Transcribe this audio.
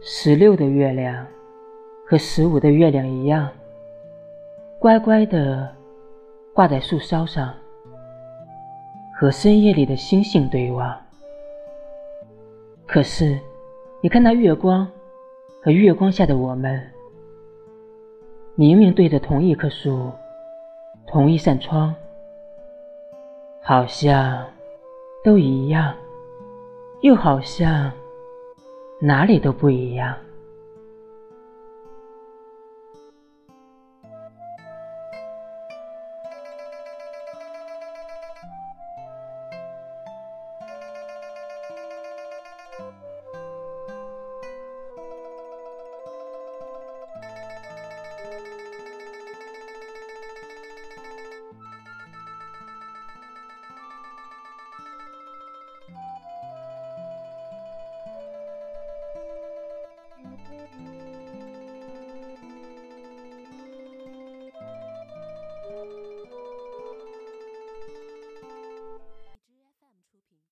十六的月亮和十五的月亮一样，乖乖的挂在树梢上，和深夜里的星星对望。可是，你看那月光和月光下的我们，明明对着同一棵树，同一扇窗，好像都一样，又好像哪里都不一样。